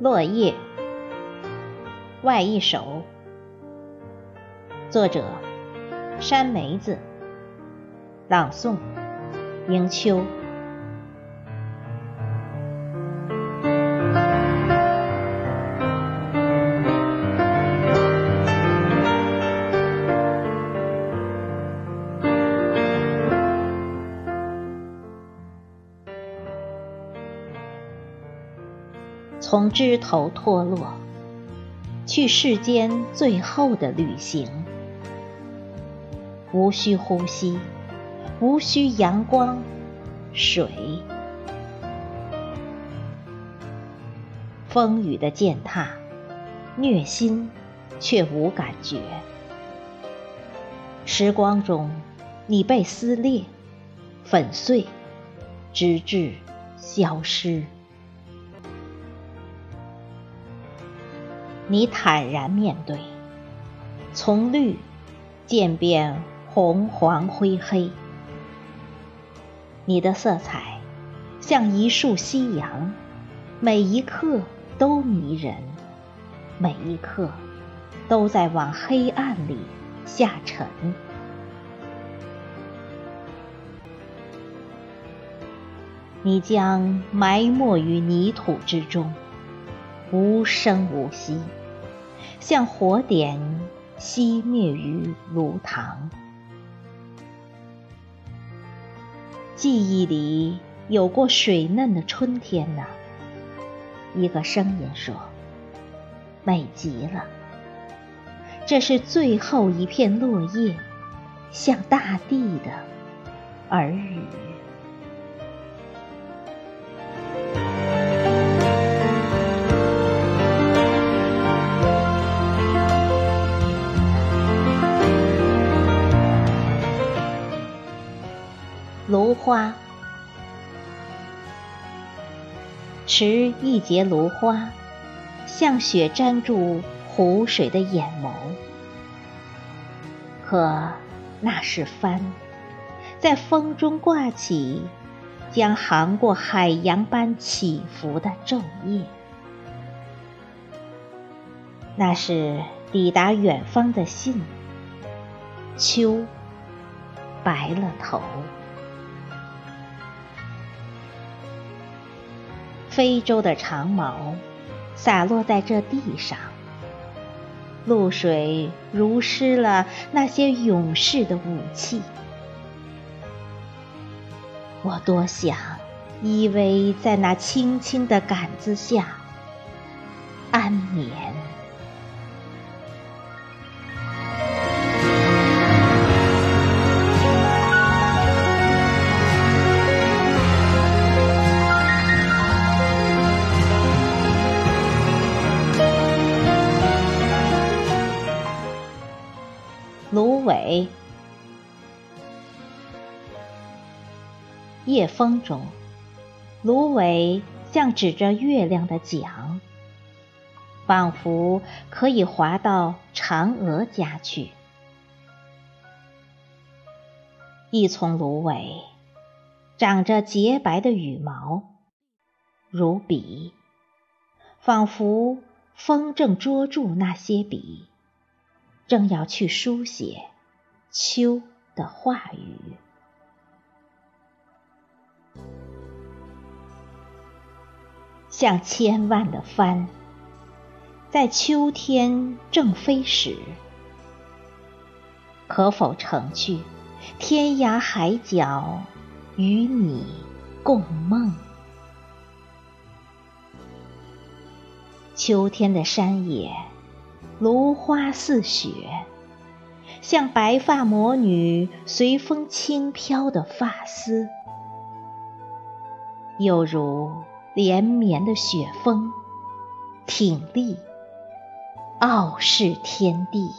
落叶，外一首。作者：山梅子。朗诵：迎秋。从枝头脱落，去世间最后的旅行。无需呼吸，无需阳光、水，风雨的践踏，虐心却无感觉。时光中，你被撕裂、粉碎，直至消失。你坦然面对，从绿渐变红、黄、灰、黑。你的色彩像一束夕阳，每一刻都迷人，每一刻都在往黑暗里下沉。你将埋没于泥土之中，无声无息。像火点熄灭于炉膛。记忆里有过水嫩的春天呢。一个声音说：“美极了。”这是最后一片落叶，向大地的耳语。芦花，持一节芦花，像雪粘住湖水的眼眸。可那是帆，在风中挂起，将航过海洋般起伏的昼夜。那是抵达远方的信。秋，白了头。非洲的长矛洒落在这地上，露水濡湿了那些勇士的武器。我多想依偎在那青青的杆子下安眠。芦苇，夜风中，芦苇像指着月亮的桨，仿佛可以划到嫦娥家去。一丛芦苇，长着洁白的羽毛，如笔，仿佛风正捉住那些笔。正要去书写秋的话语，像千万的帆，在秋天正飞时，可否乘去天涯海角，与你共梦？秋天的山野。芦花似雪，像白发魔女随风轻飘的发丝，又如连绵的雪峰，挺立，傲视天地。